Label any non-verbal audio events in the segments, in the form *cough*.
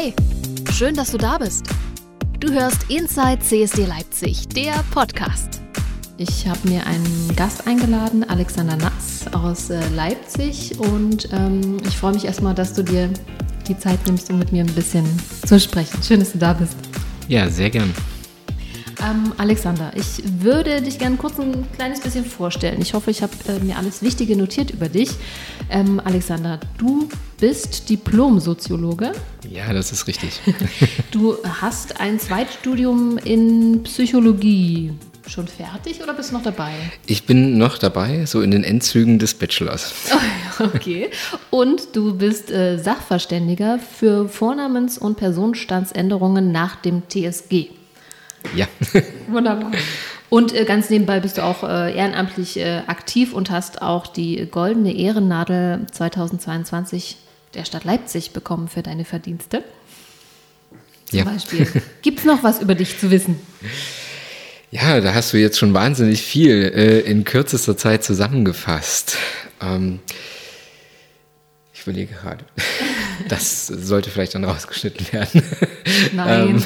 Hey, schön, dass du da bist. Du hörst Inside CSD Leipzig, der Podcast. Ich habe mir einen Gast eingeladen, Alexander Natz aus äh, Leipzig. Und ähm, ich freue mich erstmal, dass du dir die Zeit nimmst, um mit mir ein bisschen zu sprechen. Schön, dass du da bist. Ja, sehr gern. Ähm, Alexander, ich würde dich gerne kurz ein kleines bisschen vorstellen. Ich hoffe, ich habe äh, mir alles Wichtige notiert über dich. Ähm, Alexander, du bist Diplom-Soziologe. Ja, das ist richtig. *laughs* du hast ein Zweitstudium in Psychologie. Schon fertig oder bist du noch dabei? Ich bin noch dabei, so in den Endzügen des Bachelors. *laughs* okay. Und du bist äh, Sachverständiger für Vornamens- und Personenstandsänderungen nach dem TSG. Ja. *laughs* Wunderbar. Und äh, ganz nebenbei bist du auch äh, ehrenamtlich äh, aktiv und hast auch die goldene Ehrennadel 2022 der Stadt Leipzig bekommen für deine Verdienste. Zum ja. Beispiel. *laughs* Gibt es noch was über dich zu wissen? Ja, da hast du jetzt schon wahnsinnig viel in kürzester Zeit zusammengefasst. Ähm, ich überlege gerade. *laughs* Das sollte vielleicht dann rausgeschnitten werden. Nein.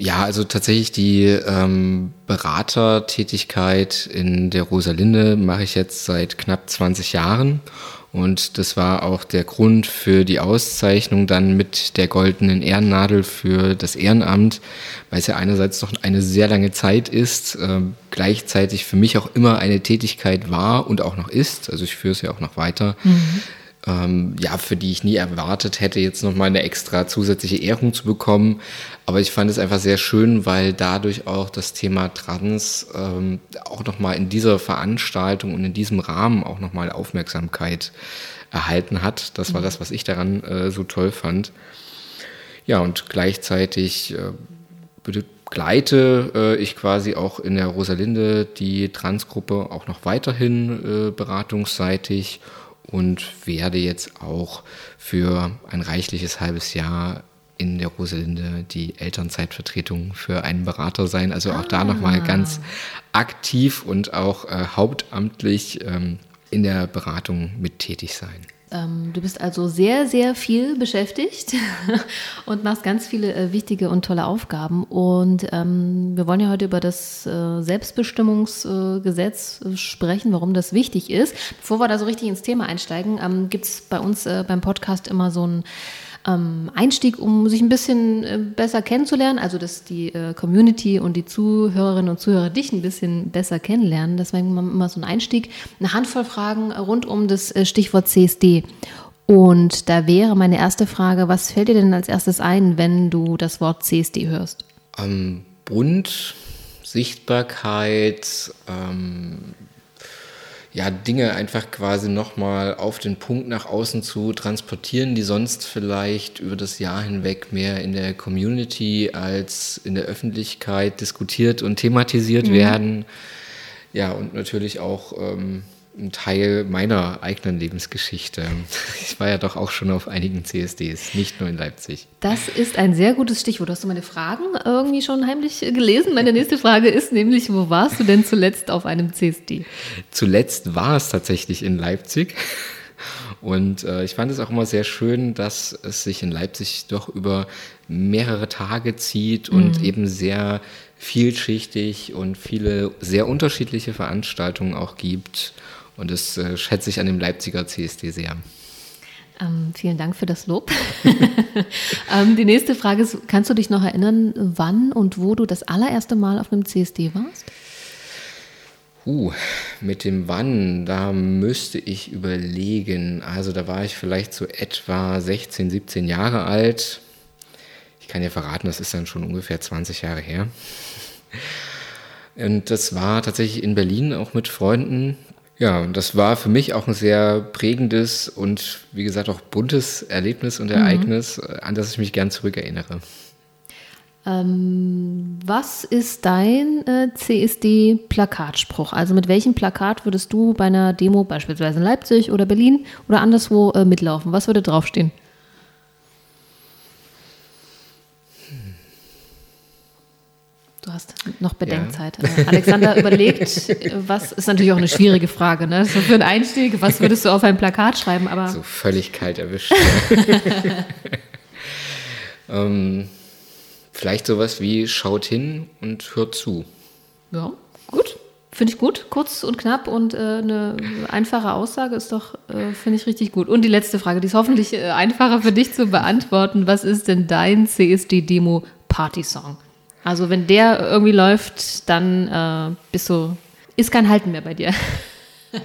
Ja, also tatsächlich die ähm, Beratertätigkeit in der Rosalinde mache ich jetzt seit knapp 20 Jahren. Und das war auch der Grund für die Auszeichnung dann mit der goldenen Ehrennadel für das Ehrenamt, weil es ja einerseits noch eine sehr lange Zeit ist, äh, gleichzeitig für mich auch immer eine Tätigkeit war und auch noch ist. Also ich führe es ja auch noch weiter. Mhm ähm, ja, für die ich nie erwartet hätte, jetzt nochmal eine extra zusätzliche Ehrung zu bekommen. Aber ich fand es einfach sehr schön, weil dadurch auch das Thema Trans ähm, auch nochmal in dieser Veranstaltung und in diesem Rahmen auch nochmal Aufmerksamkeit erhalten hat. Das war mhm. das, was ich daran äh, so toll fand. Ja, und gleichzeitig äh, begleite äh, ich quasi auch in der Rosalinde die Transgruppe auch noch weiterhin äh, beratungsseitig und werde jetzt auch für ein reichliches halbes Jahr in der Rosalinde die Elternzeitvertretung für einen Berater sein. Also auch ah. da nochmal ganz aktiv und auch äh, hauptamtlich ähm, in der Beratung mit tätig sein. Ähm, du bist also sehr, sehr viel beschäftigt *laughs* und machst ganz viele äh, wichtige und tolle Aufgaben. Und ähm, wir wollen ja heute über das äh, Selbstbestimmungsgesetz äh, sprechen, warum das wichtig ist. Bevor wir da so richtig ins Thema einsteigen, ähm, gibt es bei uns äh, beim Podcast immer so ein ähm, Einstieg, um sich ein bisschen äh, besser kennenzulernen, also dass die äh, Community und die Zuhörerinnen und Zuhörer dich ein bisschen besser kennenlernen. Deswegen immer so ein Einstieg, eine Handvoll Fragen rund um das äh, Stichwort CSD. Und da wäre meine erste Frage, was fällt dir denn als erstes ein, wenn du das Wort CSD hörst? Ähm, Bund, Sichtbarkeit, ähm, ja, Dinge einfach quasi nochmal auf den Punkt nach außen zu transportieren, die sonst vielleicht über das Jahr hinweg mehr in der Community als in der Öffentlichkeit diskutiert und thematisiert mhm. werden. Ja, und natürlich auch ähm, ein Teil meiner eigenen Lebensgeschichte. Ich war ja doch auch schon auf einigen CSDs, nicht nur in Leipzig. Das ist ein sehr gutes Stichwort. Hast du meine Fragen irgendwie schon heimlich gelesen? Meine nächste Frage ist nämlich, wo warst du denn zuletzt auf einem CSD? Zuletzt war es tatsächlich in Leipzig. Und äh, ich fand es auch immer sehr schön, dass es sich in Leipzig doch über mehrere Tage zieht und mhm. eben sehr vielschichtig und viele sehr unterschiedliche Veranstaltungen auch gibt. Und das äh, schätze ich an dem Leipziger CSD sehr. Ähm, vielen Dank für das Lob. *laughs* ähm, die nächste Frage ist, kannst du dich noch erinnern, wann und wo du das allererste Mal auf einem CSD warst? Uh, mit dem Wann, da müsste ich überlegen. Also da war ich vielleicht so etwa 16, 17 Jahre alt. Ich kann ja verraten, das ist dann schon ungefähr 20 Jahre her. Und das war tatsächlich in Berlin auch mit Freunden. Ja, und das war für mich auch ein sehr prägendes und wie gesagt auch buntes Erlebnis und Ereignis, mhm. an das ich mich gern zurückerinnere. Ähm, was ist dein äh, CSD-Plakatspruch? Also mit welchem Plakat würdest du bei einer Demo beispielsweise in Leipzig oder Berlin oder anderswo äh, mitlaufen? Was würde draufstehen? Hast. Noch Bedenkzeit. Ja. Äh, Alexander überlegt, was ist natürlich auch eine schwierige Frage, ne? So für einen Einstieg, was würdest du auf ein Plakat schreiben? Aber so völlig kalt erwischt. *laughs* ähm, vielleicht sowas wie schaut hin und hört zu. Ja, gut. Finde ich gut, kurz und knapp und äh, eine einfache Aussage ist doch, äh, finde ich richtig gut. Und die letzte Frage, die ist hoffentlich äh, einfacher für dich zu beantworten. Was ist denn dein CSD-Demo-Party-Song? Also wenn der irgendwie läuft, dann äh, bist du, ist kein Halten mehr bei dir. *laughs*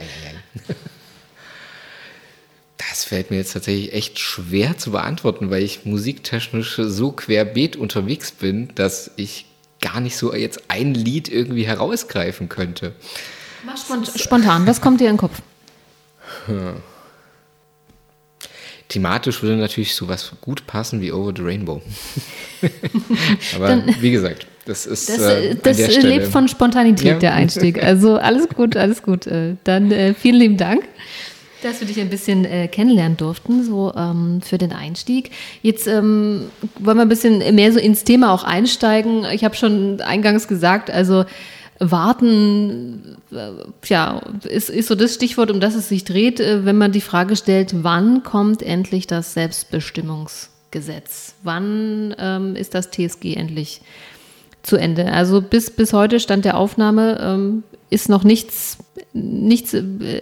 Das fällt mir jetzt tatsächlich echt schwer zu beantworten, weil ich musiktechnisch so querbeet unterwegs bin, dass ich gar nicht so jetzt ein Lied irgendwie herausgreifen könnte. Mach spontan, was kommt dir in den Kopf? Hm. Thematisch würde natürlich sowas gut passen wie Over the Rainbow. *laughs* Aber Dann, wie gesagt, das ist. Das, äh, das lebt von Spontanität, ja. der Einstieg. Also alles gut, alles gut. Äh, dann äh, vielen lieben Dank dass wir dich ein bisschen äh, kennenlernen durften, so ähm, für den Einstieg. Jetzt ähm, wollen wir ein bisschen mehr so ins Thema auch einsteigen. Ich habe schon eingangs gesagt, also warten, äh, ja, ist, ist so das Stichwort, um das es sich dreht, äh, wenn man die Frage stellt, wann kommt endlich das Selbstbestimmungsgesetz? Wann ähm, ist das TSG endlich zu Ende? Also bis, bis heute stand der Aufnahme ähm, ist noch nichts, nichts,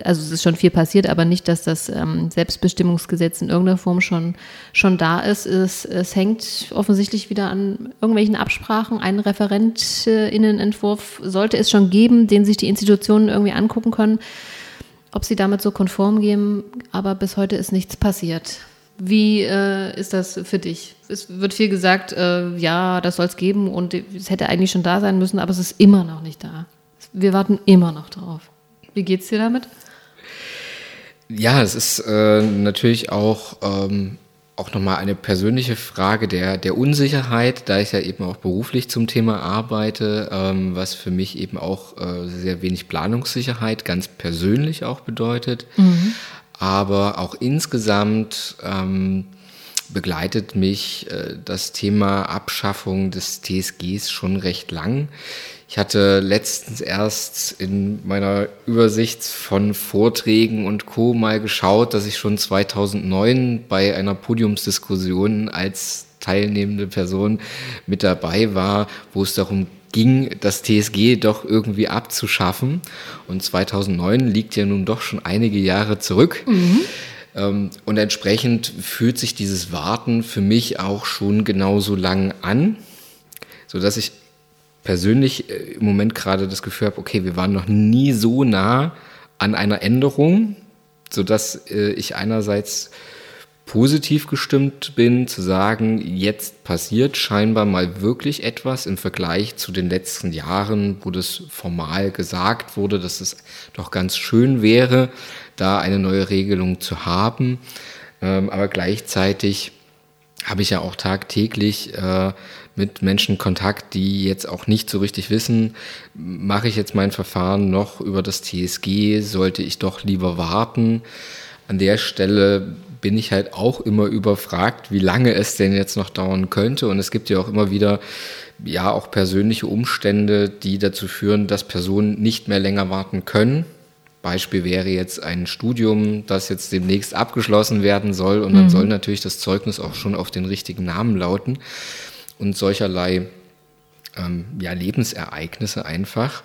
also es ist schon viel passiert, aber nicht, dass das ähm, Selbstbestimmungsgesetz in irgendeiner Form schon, schon da ist. Es, es hängt offensichtlich wieder an irgendwelchen Absprachen. Ein Referentinnenentwurf sollte es schon geben, den sich die Institutionen irgendwie angucken können, ob sie damit so konform gehen, aber bis heute ist nichts passiert. Wie äh, ist das für dich? Es wird viel gesagt, äh, ja, das soll es geben und es hätte eigentlich schon da sein müssen, aber es ist immer noch nicht da. Wir warten immer noch drauf. Wie geht's dir damit? Ja, es ist äh, natürlich auch, ähm, auch nochmal eine persönliche Frage der, der Unsicherheit, da ich ja eben auch beruflich zum Thema arbeite, ähm, was für mich eben auch äh, sehr wenig Planungssicherheit ganz persönlich auch bedeutet. Mhm. Aber auch insgesamt ähm, begleitet mich äh, das Thema Abschaffung des TSGs schon recht lang. Ich hatte letztens erst in meiner Übersicht von Vorträgen und Co. mal geschaut, dass ich schon 2009 bei einer Podiumsdiskussion als teilnehmende Person mit dabei war, wo es darum ging, das TSG doch irgendwie abzuschaffen. Und 2009 liegt ja nun doch schon einige Jahre zurück. Mhm. Und entsprechend fühlt sich dieses Warten für mich auch schon genauso lang an, sodass ich persönlich äh, im Moment gerade das Gefühl habe, okay, wir waren noch nie so nah an einer Änderung, sodass äh, ich einerseits positiv gestimmt bin, zu sagen, jetzt passiert scheinbar mal wirklich etwas im Vergleich zu den letzten Jahren, wo das formal gesagt wurde, dass es doch ganz schön wäre, da eine neue Regelung zu haben. Ähm, aber gleichzeitig habe ich ja auch tagtäglich äh, mit Menschen Kontakt, die jetzt auch nicht so richtig wissen, mache ich jetzt mein Verfahren noch über das TSG, sollte ich doch lieber warten. An der Stelle bin ich halt auch immer überfragt, wie lange es denn jetzt noch dauern könnte. Und es gibt ja auch immer wieder, ja, auch persönliche Umstände, die dazu führen, dass Personen nicht mehr länger warten können. Beispiel wäre jetzt ein Studium, das jetzt demnächst abgeschlossen werden soll und dann mhm. soll natürlich das Zeugnis auch schon auf den richtigen Namen lauten und solcherlei ähm, ja, Lebensereignisse einfach.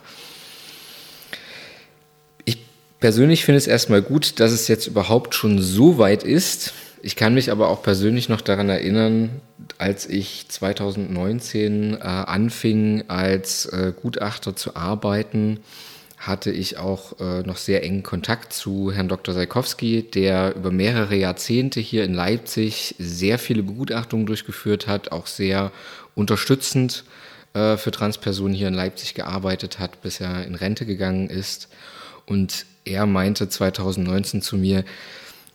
Ich persönlich finde es erstmal gut, dass es jetzt überhaupt schon so weit ist. Ich kann mich aber auch persönlich noch daran erinnern, als ich 2019 äh, anfing, als äh, Gutachter zu arbeiten, hatte ich auch äh, noch sehr engen Kontakt zu Herrn Dr. Seikowski, der über mehrere Jahrzehnte hier in Leipzig sehr viele Begutachtungen durchgeführt hat, auch sehr unterstützend äh, für Transpersonen hier in Leipzig gearbeitet hat, bis er in Rente gegangen ist. Und er meinte 2019 zu mir,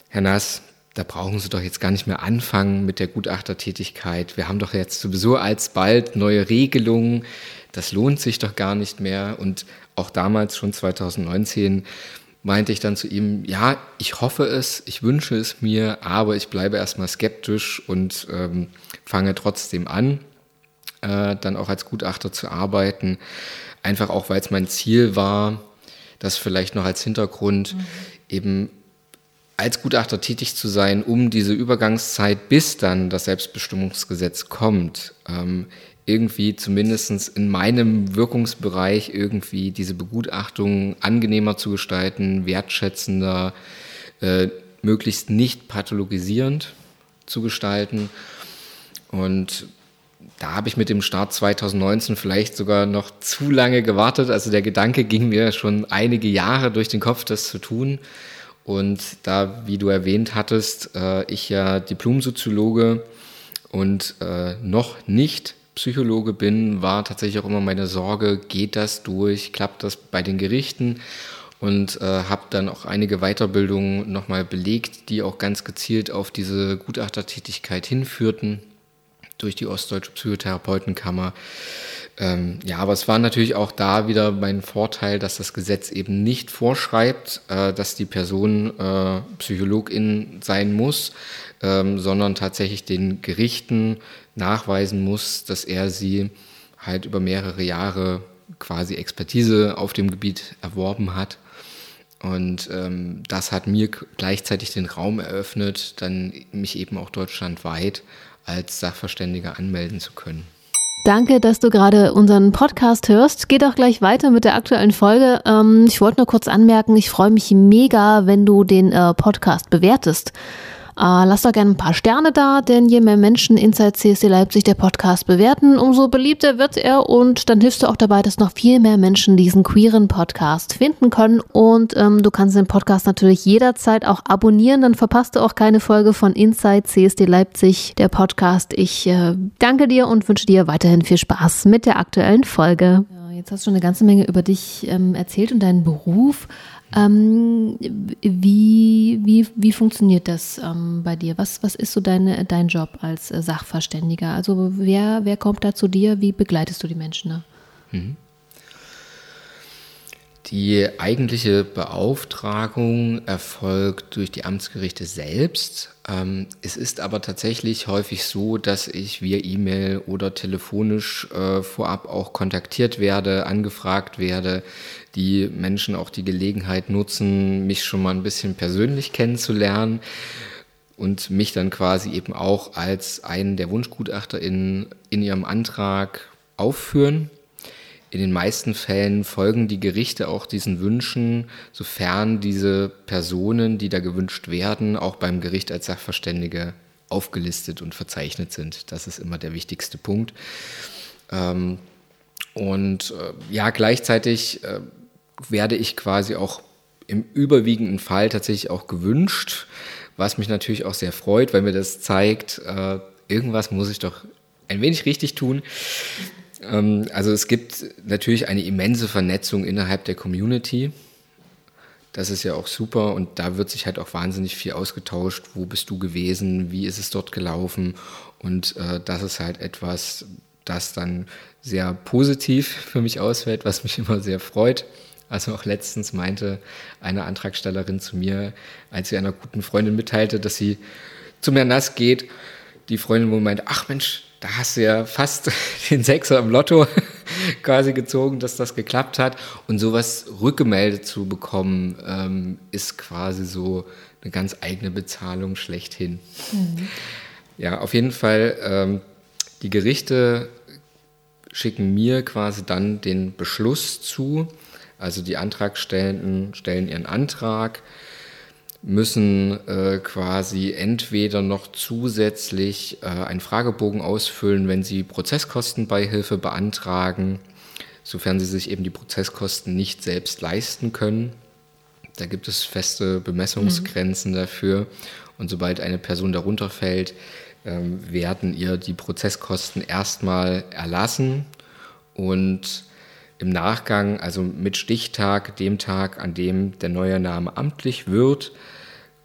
Herr Nass, da brauchen Sie doch jetzt gar nicht mehr anfangen mit der Gutachtertätigkeit. Wir haben doch jetzt sowieso alsbald neue Regelungen. Das lohnt sich doch gar nicht mehr. Und auch damals schon 2019 meinte ich dann zu ihm, ja, ich hoffe es, ich wünsche es mir, aber ich bleibe erstmal skeptisch und ähm, fange trotzdem an. äh, dann auch als Gutachter zu arbeiten. Einfach auch, weil es mein Ziel war, das vielleicht noch als Hintergrund, mhm. eben als Gutachter tätig zu sein, um diese Übergangszeit, bis dann das Selbstbestimmungsgesetz kommt, ähm, irgendwie zumindest in meinem Wirkungsbereich irgendwie diese Begutachtung angenehmer zu gestalten, wertschätzender, äh, möglichst nicht pathologisierend zu gestalten. Und da habe ich mit dem Start 2019 vielleicht sogar noch zu lange gewartet. Also der Gedanke ging mir schon einige Jahre durch den Kopf, das zu tun. Und da, wie du erwähnt hattest, äh, ich ja Diplomsoziologe und äh, noch nicht Psychologe bin, war tatsächlich auch immer meine Sorge, geht das durch, klappt das bei den Gerichten? Und äh, habe dann auch einige Weiterbildungen nochmal belegt, die auch ganz gezielt auf diese Gutachtertätigkeit hinführten durch die Ostdeutsche Psychotherapeutenkammer. Ähm, ja, aber es war natürlich auch da wieder mein Vorteil, dass das Gesetz eben nicht vorschreibt, äh, dass die Person äh, Psychologin sein muss, ähm, sondern tatsächlich den Gerichten nachweisen muss, dass er sie halt über mehrere Jahre quasi Expertise auf dem Gebiet erworben hat. Und ähm, das hat mir gleichzeitig den Raum eröffnet, dann mich eben auch deutschlandweit als Sachverständiger anmelden zu können. Danke, dass du gerade unseren Podcast hörst. Geht auch gleich weiter mit der aktuellen Folge. Ähm, ich wollte nur kurz anmerken, ich freue mich mega, wenn du den äh, Podcast bewertest. Äh, lasst doch gerne ein paar Sterne da, denn je mehr Menschen Inside CSD Leipzig der Podcast bewerten, umso beliebter wird er und dann hilfst du auch dabei, dass noch viel mehr Menschen diesen queeren Podcast finden können. Und ähm, du kannst den Podcast natürlich jederzeit auch abonnieren, dann verpasst du auch keine Folge von Inside CSD Leipzig, der Podcast. Ich äh, danke dir und wünsche dir weiterhin viel Spaß mit der aktuellen Folge. Ja, jetzt hast du schon eine ganze Menge über dich ähm, erzählt und deinen Beruf. Ähm, wie, wie, wie funktioniert das ähm, bei dir? Was, was ist so deine, dein Job als äh, Sachverständiger? Also wer, wer kommt da zu dir? Wie begleitest du die Menschen? Mhm. Die eigentliche Beauftragung erfolgt durch die Amtsgerichte selbst. Ähm, es ist aber tatsächlich häufig so, dass ich via E-Mail oder telefonisch äh, vorab auch kontaktiert werde, angefragt werde, die Menschen auch die Gelegenheit nutzen, mich schon mal ein bisschen persönlich kennenzulernen und mich dann quasi eben auch als einen der Wunschgutachter in, in ihrem Antrag aufführen. In den meisten Fällen folgen die Gerichte auch diesen Wünschen, sofern diese Personen, die da gewünscht werden, auch beim Gericht als Sachverständige aufgelistet und verzeichnet sind. Das ist immer der wichtigste Punkt. Ähm, und äh, ja, gleichzeitig äh, werde ich quasi auch im überwiegenden Fall tatsächlich auch gewünscht, was mich natürlich auch sehr freut, weil mir das zeigt, äh, irgendwas muss ich doch ein wenig richtig tun. Ähm, also es gibt natürlich eine immense Vernetzung innerhalb der Community. Das ist ja auch super und da wird sich halt auch wahnsinnig viel ausgetauscht. Wo bist du gewesen? Wie ist es dort gelaufen? Und äh, das ist halt etwas, das dann sehr positiv für mich ausfällt, was mich immer sehr freut. Also auch letztens meinte eine Antragstellerin zu mir, als sie einer guten Freundin mitteilte, dass sie zum Herrn Nass geht, die Freundin wohl meinte, ach Mensch, da hast du ja fast *laughs* den Sechser im Lotto *laughs* quasi gezogen, dass das geklappt hat. Und sowas rückgemeldet zu bekommen, ähm, ist quasi so eine ganz eigene Bezahlung schlechthin. Mhm. Ja, auf jeden Fall, ähm, die Gerichte schicken mir quasi dann den Beschluss zu, also die Antragstellenden stellen ihren Antrag, müssen äh, quasi entweder noch zusätzlich äh, einen Fragebogen ausfüllen, wenn sie Prozesskostenbeihilfe beantragen, sofern sie sich eben die Prozesskosten nicht selbst leisten können. Da gibt es feste Bemessungsgrenzen mhm. dafür. Und sobald eine Person darunter fällt, ähm, werden ihr die Prozesskosten erstmal erlassen und im Nachgang, also mit Stichtag, dem Tag, an dem der neue Name amtlich wird,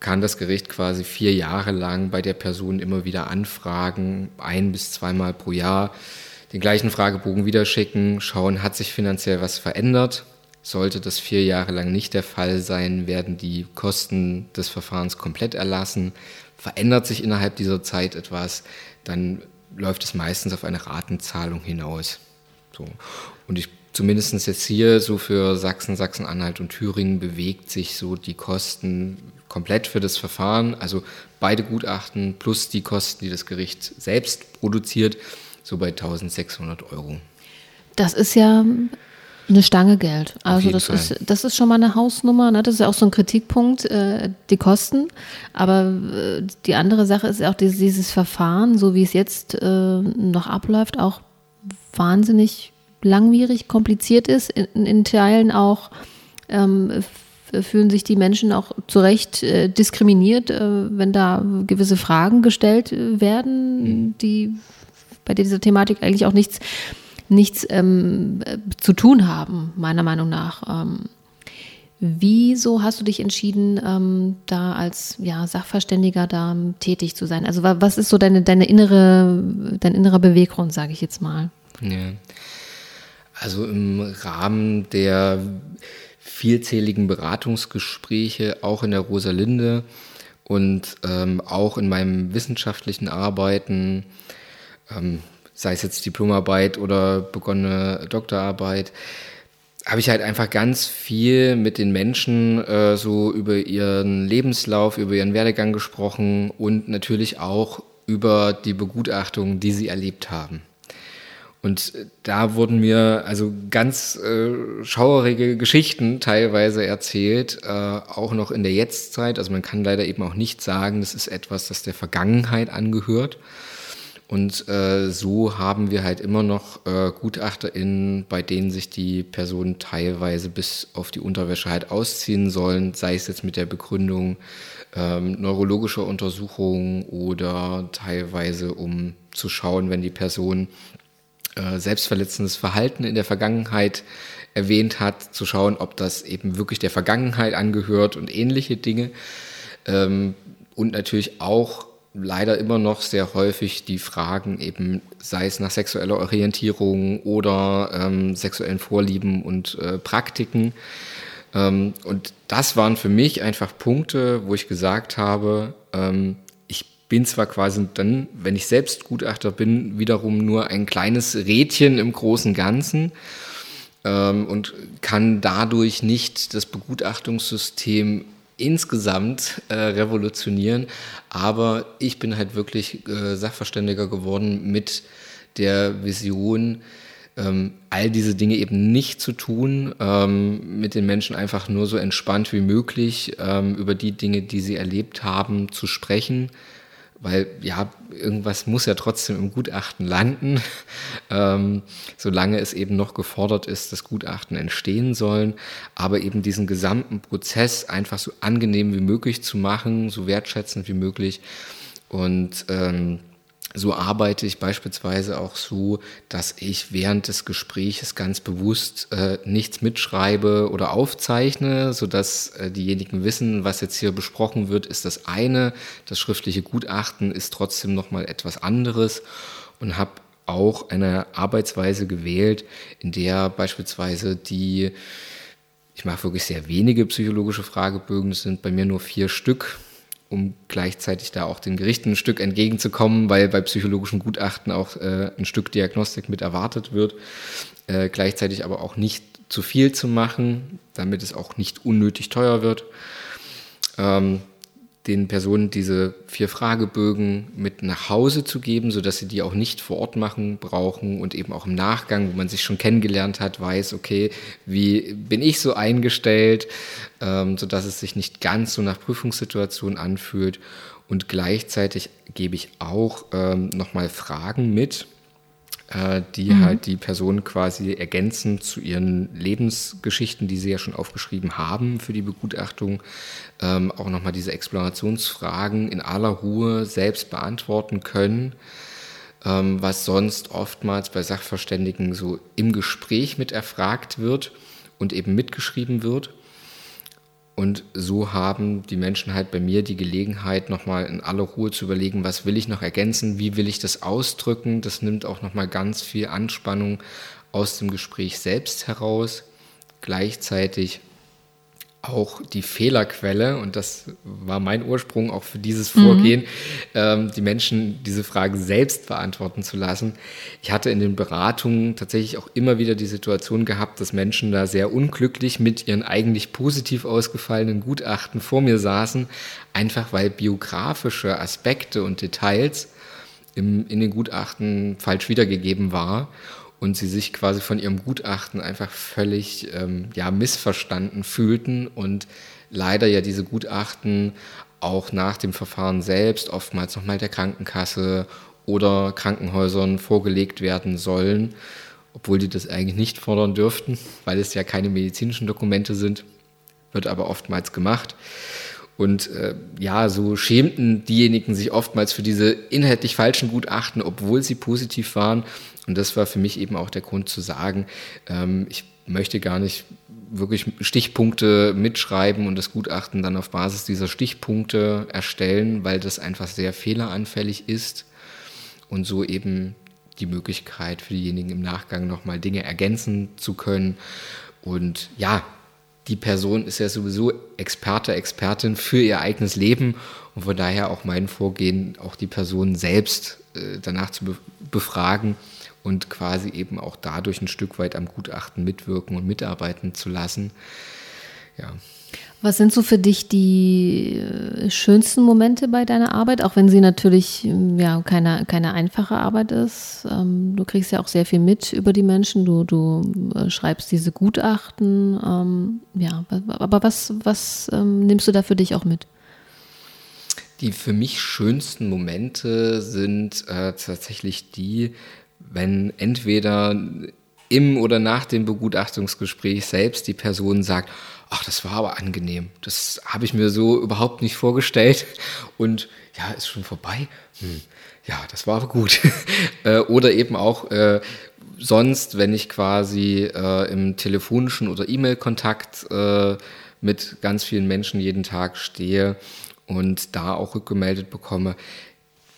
kann das Gericht quasi vier Jahre lang bei der Person immer wieder anfragen, ein bis zweimal pro Jahr, den gleichen Fragebogen wieder schicken, schauen, hat sich finanziell was verändert. Sollte das vier Jahre lang nicht der Fall sein, werden die Kosten des Verfahrens komplett erlassen. Verändert sich innerhalb dieser Zeit etwas, dann läuft es meistens auf eine Ratenzahlung hinaus. So. Und ich zumindest jetzt hier so für Sachsen, Sachsen-Anhalt und Thüringen bewegt sich so die Kosten komplett für das Verfahren, also beide Gutachten plus die Kosten, die das Gericht selbst produziert, so bei 1600 Euro. Das ist ja eine Stange Geld. Also das ist, das ist schon mal eine Hausnummer. Ne? Das ist ja auch so ein Kritikpunkt, äh, die Kosten. Aber äh, die andere Sache ist auch dieses, dieses Verfahren, so wie es jetzt äh, noch abläuft, auch wahnsinnig langwierig, kompliziert ist. In, in Teilen auch ähm, fühlen sich die Menschen auch zu Recht äh, diskriminiert, äh, wenn da gewisse Fragen gestellt äh, werden, mhm. die bei dieser Thematik eigentlich auch nichts nichts ähm, zu tun haben, meiner Meinung nach. Ähm, wieso hast du dich entschieden, ähm, da als ja, Sachverständiger da tätig zu sein? Also was ist so deine, deine innere, dein innerer Beweggrund, sage ich jetzt mal? Ja. Also im Rahmen der vielzähligen Beratungsgespräche, auch in der Rosalinde und ähm, auch in meinem wissenschaftlichen Arbeiten, ähm, sei es jetzt Diplomarbeit oder begonnene Doktorarbeit, habe ich halt einfach ganz viel mit den Menschen äh, so über ihren Lebenslauf, über ihren Werdegang gesprochen und natürlich auch über die Begutachtung, die sie erlebt haben. Und da wurden mir also ganz äh, schauerige Geschichten teilweise erzählt, äh, auch noch in der Jetztzeit. Also man kann leider eben auch nicht sagen, das ist etwas, das der Vergangenheit angehört, und äh, so haben wir halt immer noch äh, GutachterInnen, bei denen sich die Personen teilweise bis auf die Unterwäsche halt ausziehen sollen, sei es jetzt mit der Begründung ähm, neurologischer Untersuchungen oder teilweise um zu schauen, wenn die Person äh, selbstverletzendes Verhalten in der Vergangenheit erwähnt hat, zu schauen, ob das eben wirklich der Vergangenheit angehört und ähnliche Dinge. Ähm, und natürlich auch leider immer noch sehr häufig die Fragen eben, sei es nach sexueller Orientierung oder ähm, sexuellen Vorlieben und äh, Praktiken. Ähm, und das waren für mich einfach Punkte, wo ich gesagt habe, ähm, bin zwar quasi dann, wenn ich selbst Gutachter bin, wiederum nur ein kleines Rädchen im großen Ganzen ähm, und kann dadurch nicht das Begutachtungssystem insgesamt äh, revolutionieren. Aber ich bin halt wirklich äh, Sachverständiger geworden mit der Vision, ähm, all diese Dinge eben nicht zu tun, ähm, mit den Menschen einfach nur so entspannt wie möglich ähm, über die Dinge, die sie erlebt haben, zu sprechen weil ja, irgendwas muss ja trotzdem im Gutachten landen, *laughs* ähm, solange es eben noch gefordert ist, dass Gutachten entstehen sollen, aber eben diesen gesamten Prozess einfach so angenehm wie möglich zu machen, so wertschätzend wie möglich. Und ähm, so arbeite ich beispielsweise auch so, dass ich während des Gespräches ganz bewusst äh, nichts mitschreibe oder aufzeichne, sodass äh, diejenigen wissen, was jetzt hier besprochen wird, ist das eine. Das schriftliche Gutachten ist trotzdem nochmal etwas anderes und habe auch eine Arbeitsweise gewählt, in der beispielsweise die, ich mache wirklich sehr wenige psychologische Fragebögen, es sind bei mir nur vier Stück, um gleichzeitig da auch den Gerichten ein Stück entgegenzukommen, weil bei psychologischen Gutachten auch äh, ein Stück Diagnostik mit erwartet wird, äh, gleichzeitig aber auch nicht zu viel zu machen, damit es auch nicht unnötig teuer wird. Ähm, den Personen diese vier Fragebögen mit nach Hause zu geben, sodass sie die auch nicht vor Ort machen brauchen und eben auch im Nachgang, wo man sich schon kennengelernt hat, weiß, okay, wie bin ich so eingestellt, ähm, sodass es sich nicht ganz so nach Prüfungssituation anfühlt. Und gleichzeitig gebe ich auch ähm, nochmal Fragen mit, äh, die mhm. halt die Personen quasi ergänzen zu ihren Lebensgeschichten, die sie ja schon aufgeschrieben haben für die Begutachtung, ähm, auch nochmal diese Explorationsfragen in aller Ruhe selbst beantworten können, ähm, was sonst oftmals bei Sachverständigen so im Gespräch mit erfragt wird und eben mitgeschrieben wird. Und so haben die Menschen halt bei mir die Gelegenheit, nochmal in aller Ruhe zu überlegen, was will ich noch ergänzen, wie will ich das ausdrücken. Das nimmt auch nochmal ganz viel Anspannung aus dem Gespräch selbst heraus. Gleichzeitig auch die Fehlerquelle, und das war mein Ursprung auch für dieses Vorgehen, mhm. ähm, die Menschen diese Frage selbst beantworten zu lassen. Ich hatte in den Beratungen tatsächlich auch immer wieder die Situation gehabt, dass Menschen da sehr unglücklich mit ihren eigentlich positiv ausgefallenen Gutachten vor mir saßen, einfach weil biografische Aspekte und Details im, in den Gutachten falsch wiedergegeben war und sie sich quasi von ihrem Gutachten einfach völlig ähm, ja, missverstanden fühlten und leider ja diese Gutachten auch nach dem Verfahren selbst oftmals nochmal der Krankenkasse oder Krankenhäusern vorgelegt werden sollen, obwohl die das eigentlich nicht fordern dürften, weil es ja keine medizinischen Dokumente sind, wird aber oftmals gemacht. Und äh, ja, so schämten diejenigen sich oftmals für diese inhaltlich falschen Gutachten, obwohl sie positiv waren. Und das war für mich eben auch der Grund zu sagen, ähm, ich möchte gar nicht wirklich Stichpunkte mitschreiben und das Gutachten dann auf Basis dieser Stichpunkte erstellen, weil das einfach sehr fehleranfällig ist und so eben die Möglichkeit für diejenigen im Nachgang nochmal Dinge ergänzen zu können. Und ja, die Person ist ja sowieso Experte, Expertin für ihr eigenes Leben und von daher auch mein Vorgehen, auch die Person selbst äh, danach zu be befragen und quasi eben auch dadurch ein Stück weit am Gutachten mitwirken und mitarbeiten zu lassen. Ja. Was sind so für dich die äh, schönsten Momente bei deiner Arbeit, auch wenn sie natürlich ähm, ja, keine, keine einfache Arbeit ist? Ähm, du kriegst ja auch sehr viel mit über die Menschen, du, du äh, schreibst diese Gutachten. Ähm, ja, aber was, was nimmst du da für dich auch mit? Die für mich schönsten Momente sind äh, tatsächlich die, wenn entweder im oder nach dem Begutachtungsgespräch selbst die Person sagt, ach, das war aber angenehm, das habe ich mir so überhaupt nicht vorgestellt *laughs* und ja, ist schon vorbei. Hm. Ja, das war aber gut. *laughs* Äh, oder eben auch äh, sonst, wenn ich quasi äh, im telefonischen oder E-Mail-Kontakt äh, mit ganz vielen Menschen jeden Tag stehe und da auch rückgemeldet bekomme,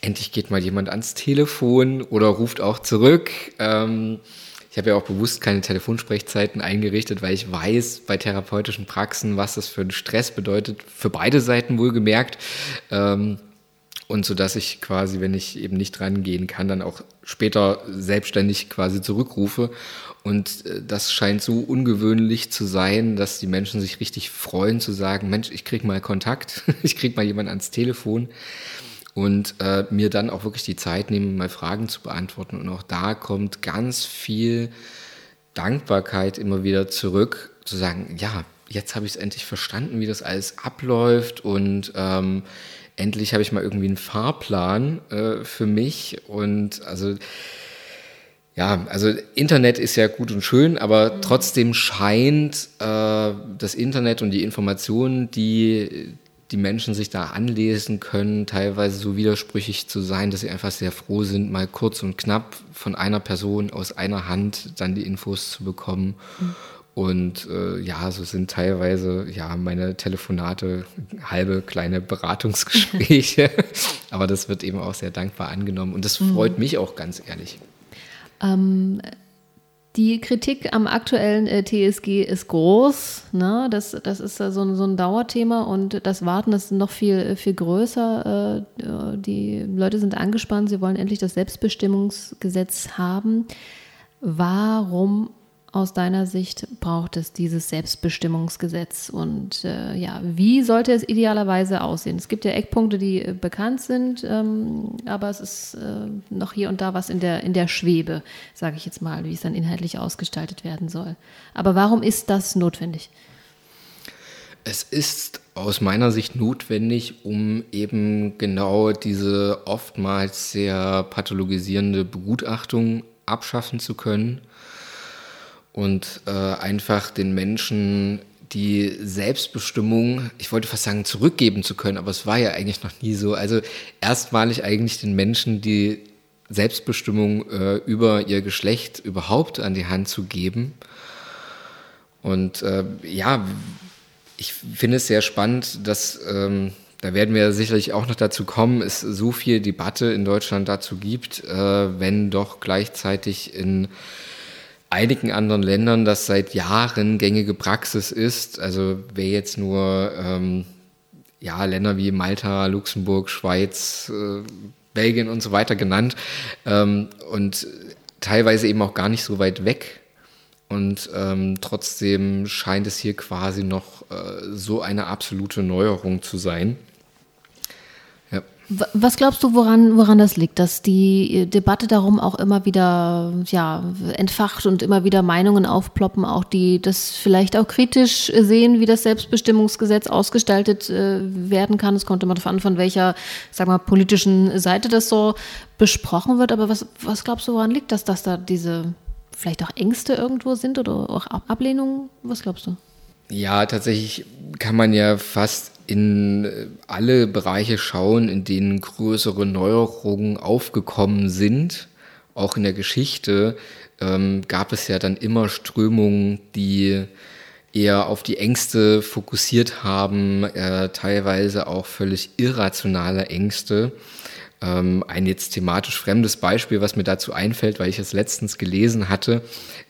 endlich geht mal jemand ans Telefon oder ruft auch zurück. Ähm, ich habe ja auch bewusst keine Telefonsprechzeiten eingerichtet, weil ich weiß bei therapeutischen Praxen, was das für einen Stress bedeutet, für beide Seiten wohlgemerkt. Ähm, und so dass ich quasi, wenn ich eben nicht rangehen kann, dann auch später selbstständig quasi zurückrufe. Und äh, das scheint so ungewöhnlich zu sein, dass die Menschen sich richtig freuen zu sagen, Mensch, ich krieg mal Kontakt, *laughs* ich krieg mal jemand ans Telefon und äh, mir dann auch wirklich die Zeit nehmen, mal Fragen zu beantworten. Und auch da kommt ganz viel Dankbarkeit immer wieder zurück, zu sagen, ja, jetzt habe ich es endlich verstanden, wie das alles abläuft und ähm, endlich habe ich mal irgendwie einen Fahrplan äh, für mich und also ja, also Internet ist ja gut und schön, aber mhm. trotzdem scheint äh, das Internet und die Informationen, die die Menschen sich da anlesen können, teilweise so widersprüchlich zu sein, dass sie einfach sehr froh sind, mal kurz und knapp von einer Person aus einer Hand dann die Infos zu bekommen. Mhm. Und äh, ja, so sind teilweise ja meine Telefonate halbe kleine Beratungsgespräche. *laughs* Aber das wird eben auch sehr dankbar angenommen. Und das mhm. freut mich auch ganz ehrlich. Ähm, die Kritik am aktuellen äh, TSG ist groß. Ne? Das, das ist äh, so, ein, so ein Dauerthema und das Warten ist noch viel, viel größer. Äh, die Leute sind angespannt, sie wollen endlich das Selbstbestimmungsgesetz haben. Warum aus deiner Sicht braucht es dieses Selbstbestimmungsgesetz und äh, ja, wie sollte es idealerweise aussehen? Es gibt ja Eckpunkte, die äh, bekannt sind, ähm, aber es ist äh, noch hier und da was in der, in der Schwebe, sage ich jetzt mal, wie es dann inhaltlich ausgestaltet werden soll. Aber warum ist das notwendig? Es ist aus meiner Sicht notwendig, um eben genau diese oftmals sehr pathologisierende Begutachtung abschaffen zu können und äh, einfach den Menschen die Selbstbestimmung, ich wollte fast sagen, zurückgeben zu können, aber es war ja eigentlich noch nie so. Also erstmalig eigentlich den Menschen die Selbstbestimmung äh, über ihr Geschlecht überhaupt an die Hand zu geben. Und äh, ja, ich finde es sehr spannend, dass, ähm, da werden wir sicherlich auch noch dazu kommen, es so viel Debatte in Deutschland dazu gibt, äh, wenn doch gleichzeitig in einigen anderen Ländern das seit Jahren gängige Praxis ist. Also wer jetzt nur ähm, ja, Länder wie Malta, Luxemburg, Schweiz, äh, Belgien und so weiter genannt ähm, und teilweise eben auch gar nicht so weit weg. Und ähm, trotzdem scheint es hier quasi noch äh, so eine absolute Neuerung zu sein. Was glaubst du, woran, woran das liegt, dass die Debatte darum auch immer wieder ja, entfacht und immer wieder Meinungen aufploppen, auch die das vielleicht auch kritisch sehen, wie das Selbstbestimmungsgesetz ausgestaltet äh, werden kann? Es kommt immer darauf an, von welcher, sag mal, politischen Seite das so besprochen wird. Aber was, was glaubst du, woran liegt das, dass da diese vielleicht auch Ängste irgendwo sind oder auch Ablehnungen? Was glaubst du? Ja, tatsächlich kann man ja fast in äh, alle Bereiche schauen, in denen größere Neuerungen aufgekommen sind. Auch in der Geschichte ähm, gab es ja dann immer Strömungen, die eher auf die Ängste fokussiert haben, äh, teilweise auch völlig irrationale Ängste. Ähm, ein jetzt thematisch fremdes Beispiel, was mir dazu einfällt, weil ich es letztens gelesen hatte.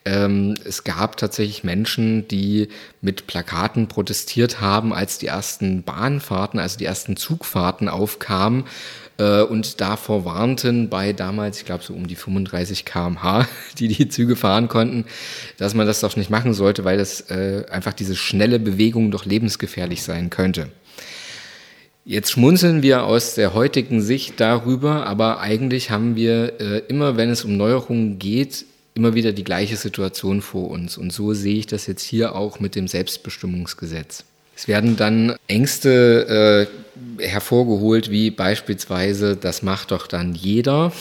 Ähm, es gab tatsächlich Menschen, die mit Plakaten protestiert haben, als die ersten Bahnfahrten, also die ersten Zugfahrten aufkamen äh, und davor warnten bei damals, ich glaube so um die 35 km/h, *laughs* die die Züge fahren konnten, dass man das doch nicht machen sollte, weil das äh, einfach diese schnelle Bewegung doch lebensgefährlich sein könnte. Jetzt schmunzeln wir aus der heutigen Sicht darüber, aber eigentlich haben wir äh, immer, wenn es um Neuerungen geht, immer wieder die gleiche Situation vor uns. Und so sehe ich das jetzt hier auch mit dem Selbstbestimmungsgesetz. Es werden dann Ängste äh, hervorgeholt, wie beispielsweise, das macht doch dann jeder.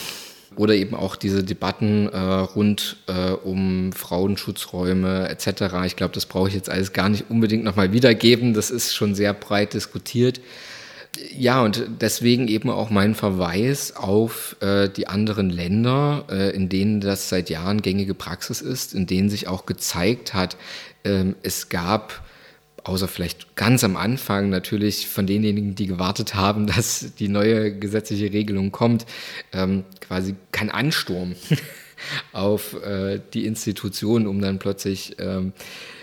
Oder eben auch diese Debatten äh, rund äh, um Frauenschutzräume etc. Ich glaube, das brauche ich jetzt alles gar nicht unbedingt nochmal wiedergeben. Das ist schon sehr breit diskutiert. Ja, und deswegen eben auch mein Verweis auf äh, die anderen Länder, äh, in denen das seit Jahren gängige Praxis ist, in denen sich auch gezeigt hat, ähm, es gab, außer vielleicht ganz am Anfang natürlich von denjenigen, die gewartet haben, *laughs* dass die neue gesetzliche Regelung kommt, ähm, quasi kein Ansturm *laughs* auf äh, die Institutionen, um dann plötzlich ähm,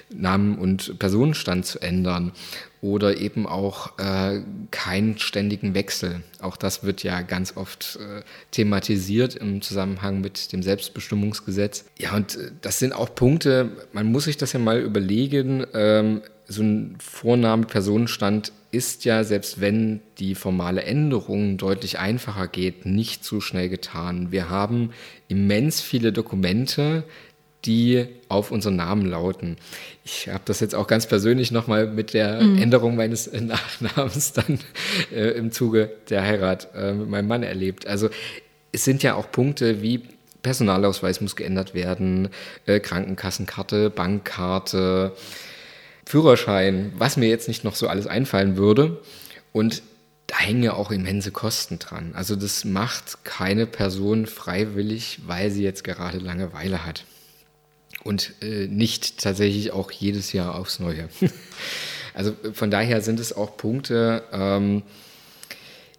Namen und Personenstand zu ändern oder eben auch äh, keinen ständigen Wechsel. Auch das wird ja ganz oft äh, thematisiert im Zusammenhang mit dem Selbstbestimmungsgesetz. Ja, und äh, das sind auch Punkte, man muss sich das ja mal überlegen. Ähm, so ein Vorname-Personenstand ist ja, selbst wenn die formale Änderung deutlich einfacher geht, nicht so schnell getan. Wir haben immens viele Dokumente, die auf unseren Namen lauten. Ich habe das jetzt auch ganz persönlich nochmal mit der mhm. Änderung meines *laughs* Nachnamens dann äh, im Zuge der Heirat äh, mit meinem Mann erlebt. Also es sind ja auch Punkte wie Personalausweis muss geändert werden, äh, Krankenkassenkarte, Bankkarte, Führerschein, was mir jetzt nicht noch so alles einfallen würde. Und da hängen ja auch immense Kosten dran. Also das macht keine Person freiwillig, weil sie jetzt gerade Langeweile hat und äh, nicht tatsächlich auch jedes Jahr aufs Neue. *laughs* also von daher sind es auch Punkte, ähm,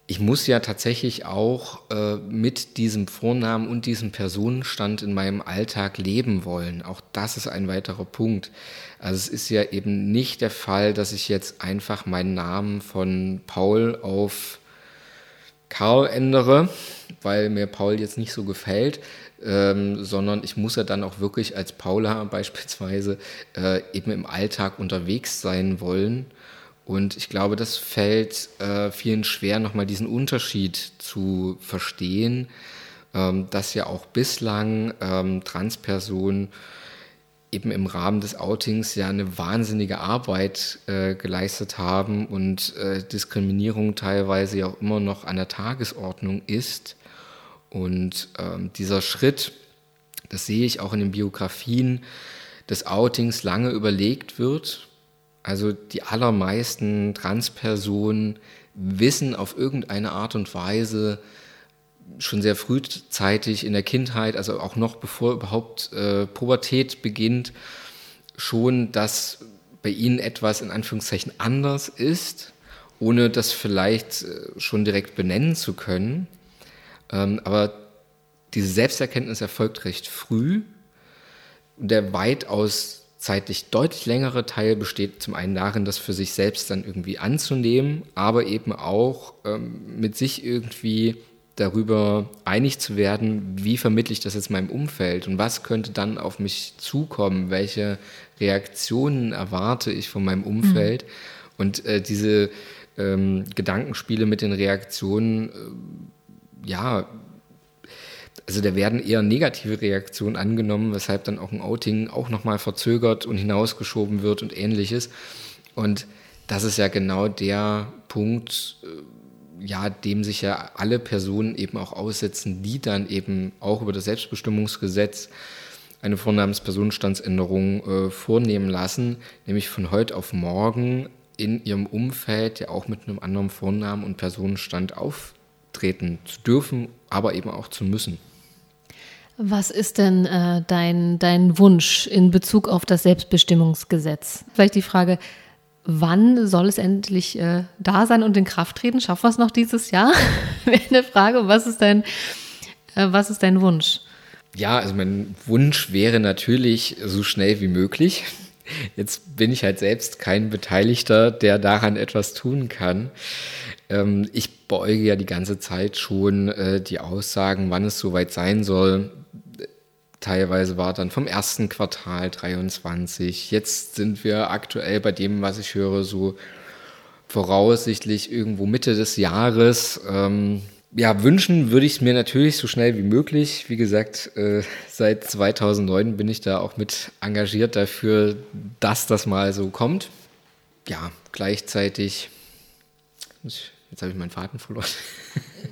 ich muss ja tatsächlich auch äh, mit diesem Vornamen und diesem Personenstand in meinem Alltag leben wollen. Auch das ist ein weiterer Punkt. Also es ist ja eben nicht der Fall, dass ich jetzt einfach meinen Namen von Paul auf Karl ändere, weil mir Paul jetzt nicht so gefällt, ähm, sondern ich muss ja dann auch wirklich als Paula *laughs* beispielsweise äh, eben im Alltag unterwegs sein wollen. Und ich glaube, das fällt äh, vielen schwer, nochmal diesen Unterschied zu verstehen, ähm, dass ja auch bislang ähm, Transpersonen eben im Rahmen des Outings ja eine wahnsinnige Arbeit äh, geleistet haben und äh, Diskriminierung teilweise ja auch immer noch an der Tagesordnung ist. Und ähm, dieser Schritt, das sehe ich auch in den Biografien des Outings, lange überlegt wird. Also die allermeisten Transpersonen wissen auf irgendeine Art und Weise schon sehr frühzeitig in der Kindheit, also auch noch bevor überhaupt äh, Pubertät beginnt, schon, dass bei ihnen etwas in Anführungszeichen anders ist, ohne das vielleicht äh, schon direkt benennen zu können. Ähm, aber diese Selbsterkenntnis erfolgt recht früh. der weitaus zeitlich deutlich längere Teil besteht zum einen darin, das für sich selbst dann irgendwie anzunehmen, aber eben auch ähm, mit sich irgendwie darüber einig zu werden, wie vermittle ich das jetzt meinem Umfeld und was könnte dann auf mich zukommen, welche Reaktionen erwarte ich von meinem Umfeld. Mhm. Und äh, diese ähm, Gedankenspiele mit den Reaktionen, äh, ja, also da werden eher negative Reaktionen angenommen, weshalb dann auch ein Outing auch nochmal verzögert und hinausgeschoben wird und ähnliches. Und das ist ja genau der Punkt, äh, ja, dem sich ja alle Personen eben auch aussetzen, die dann eben auch über das Selbstbestimmungsgesetz eine Vornamenspersonenstandsänderung äh, vornehmen lassen, nämlich von heute auf morgen in ihrem Umfeld ja auch mit einem anderen Vornamen und Personenstand auftreten zu dürfen, aber eben auch zu müssen. Was ist denn äh, dein, dein Wunsch in Bezug auf das Selbstbestimmungsgesetz? Vielleicht die Frage, Wann soll es endlich äh, da sein und in Kraft treten? Schaffen wir es noch dieses Jahr? *laughs* Wäre eine Frage. Was ist dein, äh, was ist dein Wunsch? Ja, also mein Wunsch wäre natürlich so schnell wie möglich. Jetzt bin ich halt selbst kein Beteiligter, der daran etwas tun kann. Ähm, ich beuge ja die ganze Zeit schon äh, die Aussagen, wann es soweit sein soll. Teilweise war dann vom ersten Quartal 23. Jetzt sind wir aktuell bei dem, was ich höre, so voraussichtlich irgendwo Mitte des Jahres. Ähm, ja, wünschen würde ich es mir natürlich so schnell wie möglich. Wie gesagt, äh, seit 2009 bin ich da auch mit engagiert dafür, dass das mal so kommt. Ja, gleichzeitig, jetzt habe ich meinen Faden verloren. *laughs*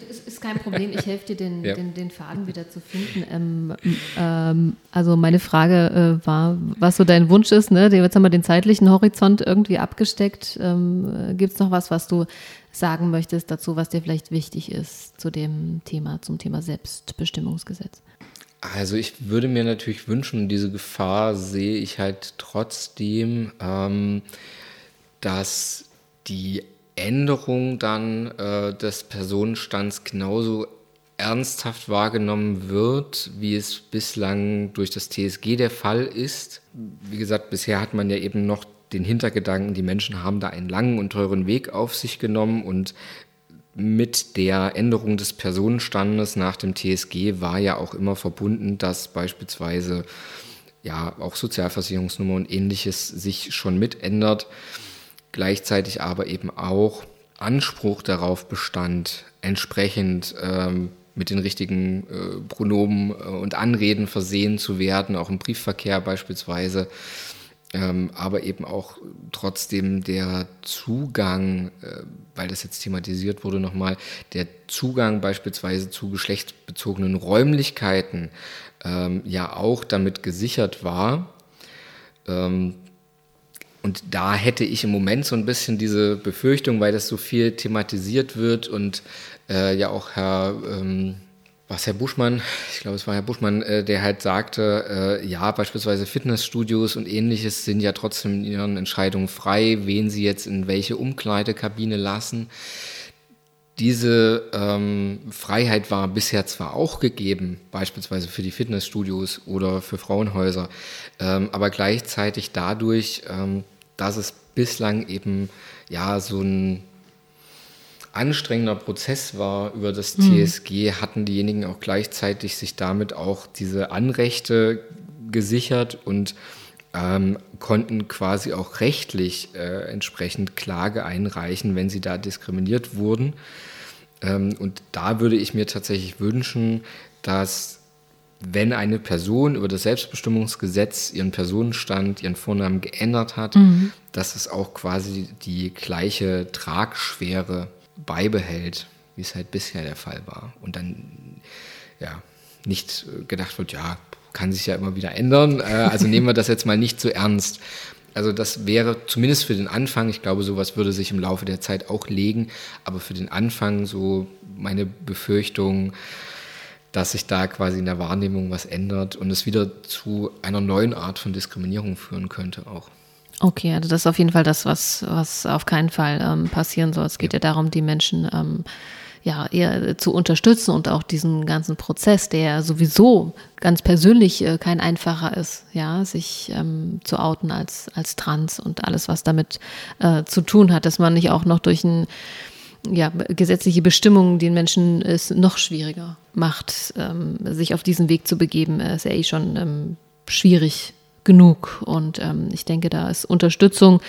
Ist, ist kein Problem, ich helfe dir, den, ja. den, den, Faden wieder zu finden. Ähm, ähm, also meine Frage äh, war, was so dein Wunsch ist. Ne? Jetzt haben wir den zeitlichen Horizont irgendwie abgesteckt. Ähm, Gibt es noch was, was du sagen möchtest dazu, was dir vielleicht wichtig ist zu dem Thema, zum Thema Selbstbestimmungsgesetz? Also ich würde mir natürlich wünschen, diese Gefahr sehe ich halt trotzdem, ähm, dass die Änderung dann äh, des Personenstands genauso ernsthaft wahrgenommen wird, wie es bislang durch das TSG der Fall ist. Wie gesagt, bisher hat man ja eben noch den Hintergedanken, die Menschen haben da einen langen und teuren Weg auf sich genommen und mit der Änderung des Personenstandes nach dem TSG war ja auch immer verbunden, dass beispielsweise ja auch Sozialversicherungsnummer und ähnliches sich schon mitändert gleichzeitig aber eben auch Anspruch darauf bestand, entsprechend ähm, mit den richtigen äh, Pronomen äh, und Anreden versehen zu werden, auch im Briefverkehr beispielsweise, ähm, aber eben auch trotzdem der Zugang, äh, weil das jetzt thematisiert wurde nochmal, der Zugang beispielsweise zu geschlechtsbezogenen Räumlichkeiten ähm, ja auch damit gesichert war. Ähm, und da hätte ich im Moment so ein bisschen diese Befürchtung, weil das so viel thematisiert wird und äh, ja auch Herr, ähm, was Herr Buschmann, ich glaube es war Herr Buschmann, äh, der halt sagte, äh, ja, beispielsweise Fitnessstudios und ähnliches sind ja trotzdem in ihren Entscheidungen frei, wen sie jetzt in welche Umkleidekabine lassen. Diese ähm, Freiheit war bisher zwar auch gegeben, beispielsweise für die Fitnessstudios oder für Frauenhäuser, ähm, aber gleichzeitig dadurch, ähm, dass es bislang eben ja so ein anstrengender Prozess war über das TSG, mhm. hatten diejenigen auch gleichzeitig sich damit auch diese Anrechte gesichert und ähm, konnten quasi auch rechtlich äh, entsprechend Klage einreichen, wenn sie da diskriminiert wurden. Ähm, und da würde ich mir tatsächlich wünschen, dass wenn eine Person über das Selbstbestimmungsgesetz ihren Personenstand, ihren Vornamen geändert hat, mhm. dass es auch quasi die gleiche Tragschwere beibehält, wie es halt bisher der Fall war. Und dann ja nicht gedacht wird, ja, kann sich ja immer wieder ändern. Äh, also nehmen wir das jetzt mal nicht so ernst. Also das wäre zumindest für den Anfang, ich glaube, sowas würde sich im Laufe der Zeit auch legen, aber für den Anfang so meine Befürchtung, dass sich da quasi in der Wahrnehmung was ändert und es wieder zu einer neuen Art von Diskriminierung führen könnte auch. Okay, also das ist auf jeden Fall das, was, was auf keinen Fall ähm, passieren soll. Es geht ja. ja darum, die Menschen ähm, ja, eher zu unterstützen und auch diesen ganzen Prozess, der sowieso ganz persönlich äh, kein einfacher ist, ja, sich ähm, zu outen als, als trans und alles, was damit äh, zu tun hat, dass man nicht auch noch durch ein ja, gesetzliche Bestimmungen den Menschen es noch schwieriger macht, ähm, sich auf diesen Weg zu begeben, ist ja eh schon ähm, schwierig genug. Und ähm, ich denke, da ist Unterstützung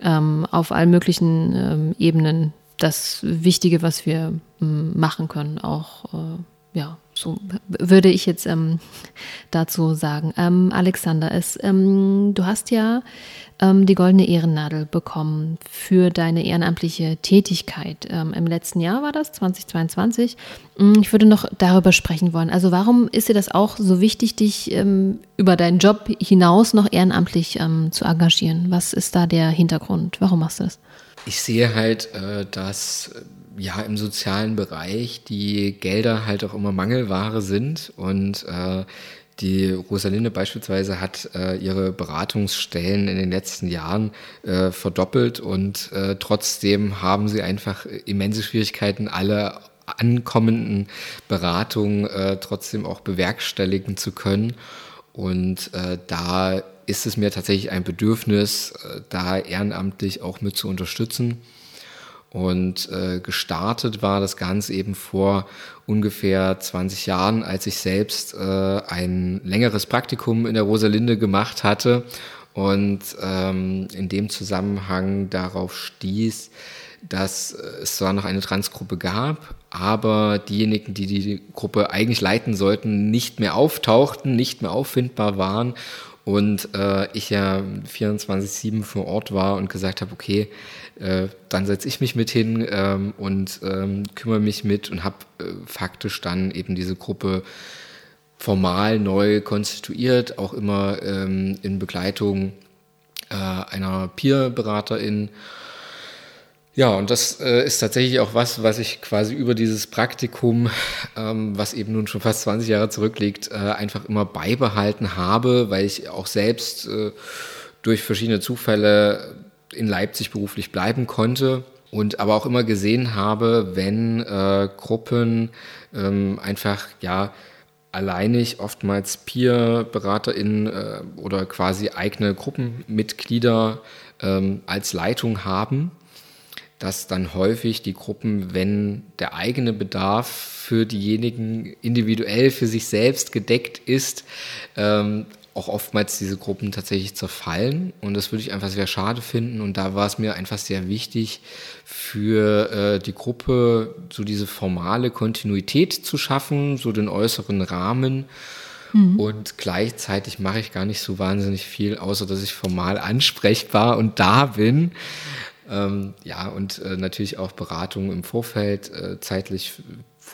ähm, auf allen möglichen ähm, Ebenen das Wichtige, was wir ähm, machen können. Auch, äh, ja, so würde ich jetzt ähm, *laughs* dazu sagen. Ähm, Alexander, es, du hast ja ähm, die Goldene Ehrennadel bekommen für deine ehrenamtliche Tätigkeit. Ähm, Im letzten Jahr war das, 2022. Mm, ich würde noch darüber sprechen wollen. Also warum ist dir das auch so wichtig, dich ähm, über deinen Job hinaus noch ehrenamtlich ähm, zu engagieren? Was ist da der Hintergrund? Warum machst du das? Ich sehe halt, äh, dass ja im sozialen Bereich die Gelder halt auch immer Mangelware sind und äh, die Rosalinde beispielsweise hat äh, ihre Beratungsstellen in den letzten Jahren äh, verdoppelt und äh, trotzdem haben sie einfach immense Schwierigkeiten, alle ankommenden Beratungen äh, trotzdem auch bewerkstelligen zu können. Und äh, da ist es mir tatsächlich ein Bedürfnis, äh, da ehrenamtlich auch mit zu unterstützen. Und äh, gestartet war das Ganze eben vor ungefähr 20 Jahren, als ich selbst äh, ein längeres Praktikum in der Rosalinde gemacht hatte. Und ähm, in dem Zusammenhang darauf stieß, dass es zwar noch eine Transgruppe gab, aber diejenigen, die die Gruppe eigentlich leiten sollten, nicht mehr auftauchten, nicht mehr auffindbar waren. Und äh, ich ja 24-7 vor Ort war und gesagt habe, okay, äh, dann setze ich mich mit hin ähm, und ähm, kümmere mich mit und habe äh, faktisch dann eben diese Gruppe formal neu konstituiert, auch immer ähm, in Begleitung äh, einer Peer-Beraterin. Ja, und das äh, ist tatsächlich auch was, was ich quasi über dieses Praktikum, ähm, was eben nun schon fast 20 Jahre zurückliegt, äh, einfach immer beibehalten habe, weil ich auch selbst äh, durch verschiedene Zufälle in Leipzig beruflich bleiben konnte und aber auch immer gesehen habe, wenn äh, Gruppen ähm, einfach ja alleinig oftmals Peer-BeraterInnen äh, oder quasi eigene Gruppenmitglieder ähm, als Leitung haben, dass dann häufig die Gruppen, wenn der eigene Bedarf für diejenigen individuell für sich selbst gedeckt ist, ähm, auch oftmals diese Gruppen tatsächlich zerfallen und das würde ich einfach sehr schade finden und da war es mir einfach sehr wichtig für äh, die Gruppe so diese formale Kontinuität zu schaffen, so den äußeren Rahmen mhm. und gleichzeitig mache ich gar nicht so wahnsinnig viel, außer dass ich formal ansprechbar und da bin. Ähm, ja, und äh, natürlich auch Beratungen im Vorfeld äh, zeitlich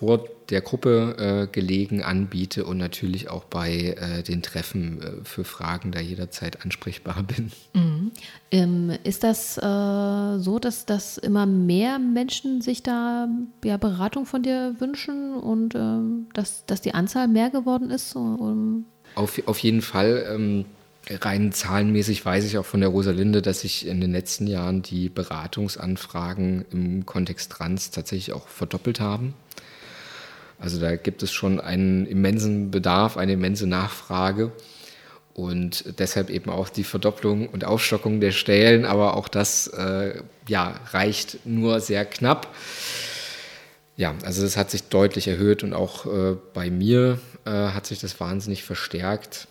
vor der Gruppe äh, gelegen anbiete und natürlich auch bei äh, den Treffen äh, für Fragen da jederzeit ansprechbar *laughs* bin. Mhm. Ähm, ist das äh, so, dass, dass immer mehr Menschen sich da ja, Beratung von dir wünschen und ähm, dass, dass die Anzahl mehr geworden ist? Um auf, auf jeden Fall. Ähm, rein zahlenmäßig weiß ich auch von der Rosalinde, dass sich in den letzten Jahren die Beratungsanfragen im Kontext Trans tatsächlich auch verdoppelt haben. Also da gibt es schon einen immensen Bedarf, eine immense Nachfrage und deshalb eben auch die Verdopplung und Aufstockung der Stellen, aber auch das äh, ja, reicht nur sehr knapp. Ja, also das hat sich deutlich erhöht und auch äh, bei mir äh, hat sich das wahnsinnig verstärkt.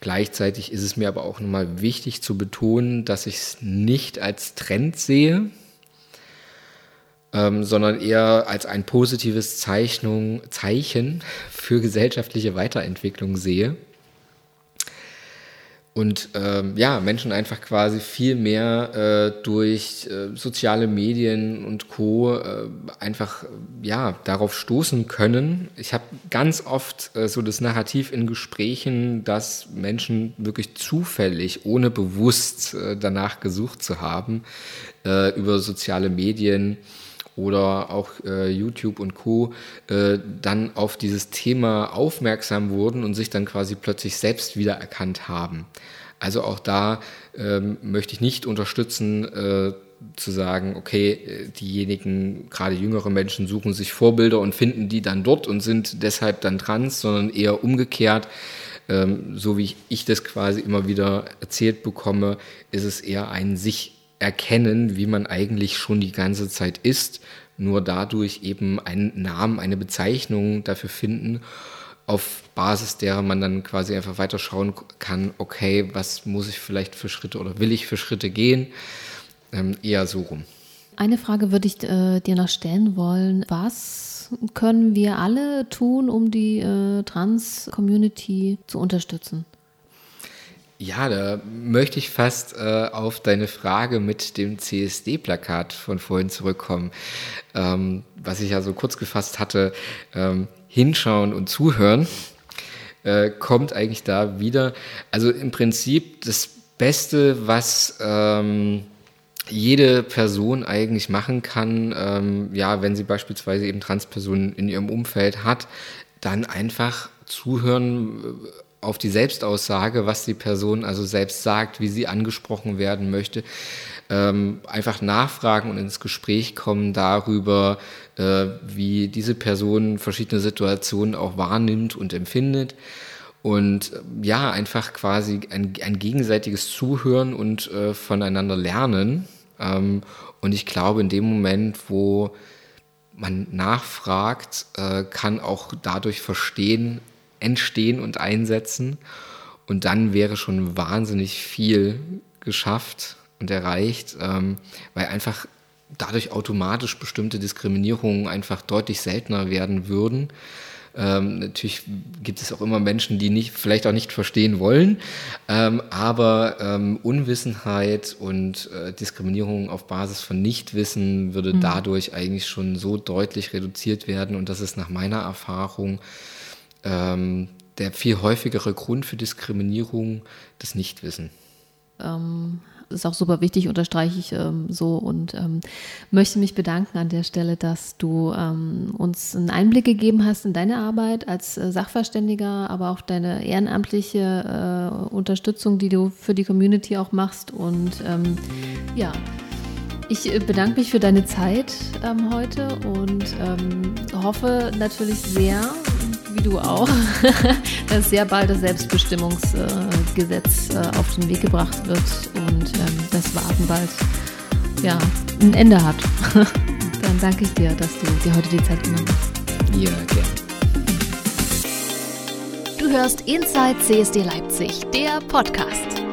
Gleichzeitig ist es mir aber auch nochmal wichtig zu betonen, dass ich es nicht als Trend sehe, ähm, sondern eher als ein positives Zeichnung, Zeichen für gesellschaftliche Weiterentwicklung sehe. Und ähm, ja, Menschen einfach quasi viel mehr äh, durch äh, soziale Medien und Co. Äh, einfach ja darauf stoßen können. Ich habe ganz oft äh, so das Narrativ in Gesprächen, dass Menschen wirklich zufällig, ohne bewusst äh, danach gesucht zu haben, äh, über soziale Medien oder auch äh, YouTube und Co. Äh, dann auf dieses Thema aufmerksam wurden und sich dann quasi plötzlich selbst wiedererkannt haben. Also auch da ähm, möchte ich nicht unterstützen, äh, zu sagen, okay, diejenigen, gerade jüngere Menschen suchen sich Vorbilder und finden die dann dort und sind deshalb dann trans, sondern eher umgekehrt. Ähm, so wie ich, ich das quasi immer wieder erzählt bekomme, ist es eher ein sich erkennen, wie man eigentlich schon die ganze Zeit ist, nur dadurch eben einen Namen, eine Bezeichnung dafür finden, auf Basis derer man dann quasi einfach weiter schauen kann, okay, was muss ich vielleicht für Schritte oder will ich für Schritte gehen, ähm, eher so rum. Eine Frage würde ich äh, dir noch stellen wollen. Was können wir alle tun, um die äh, Trans-Community zu unterstützen? Ja, da möchte ich fast äh, auf deine Frage mit dem CSD-Plakat von vorhin zurückkommen, ähm, was ich ja so kurz gefasst hatte. Ähm, hinschauen und zuhören äh, kommt eigentlich da wieder. Also im Prinzip das Beste, was ähm, jede Person eigentlich machen kann, ähm, ja, wenn sie beispielsweise eben Transpersonen in ihrem Umfeld hat, dann einfach zuhören auf die Selbstaussage, was die Person also selbst sagt, wie sie angesprochen werden möchte. Ähm, einfach nachfragen und ins Gespräch kommen darüber, äh, wie diese Person verschiedene Situationen auch wahrnimmt und empfindet. Und äh, ja, einfach quasi ein, ein gegenseitiges Zuhören und äh, voneinander lernen. Ähm, und ich glaube, in dem Moment, wo man nachfragt, äh, kann auch dadurch Verstehen entstehen und einsetzen. Und dann wäre schon wahnsinnig viel geschafft und erreicht, ähm, weil einfach dadurch automatisch bestimmte Diskriminierungen einfach deutlich seltener werden würden. Ähm, natürlich gibt es auch immer Menschen, die nicht, vielleicht auch nicht verstehen wollen, ähm, aber ähm, Unwissenheit und äh, Diskriminierung auf Basis von Nichtwissen würde mhm. dadurch eigentlich schon so deutlich reduziert werden und das ist nach meiner Erfahrung ähm, der viel häufigere Grund für Diskriminierung das Nichtwissen. Ähm, ist auch super wichtig, unterstreiche ich ähm, so und ähm, möchte mich bedanken an der Stelle, dass du ähm, uns einen Einblick gegeben hast in deine Arbeit als äh, Sachverständiger, aber auch deine ehrenamtliche äh, Unterstützung, die du für die Community auch machst. Und ähm, ja, ich bedanke mich für deine Zeit ähm, heute und hoffe natürlich sehr, du auch, *laughs* dass sehr bald das Selbstbestimmungsgesetz äh, auf den Weg gebracht wird und ähm, das Warten bald ja, ein Ende hat. *laughs* Dann danke ich dir, dass du dir heute die Zeit genommen hast. Ja, gerne. Du hörst Inside CSD Leipzig, der Podcast.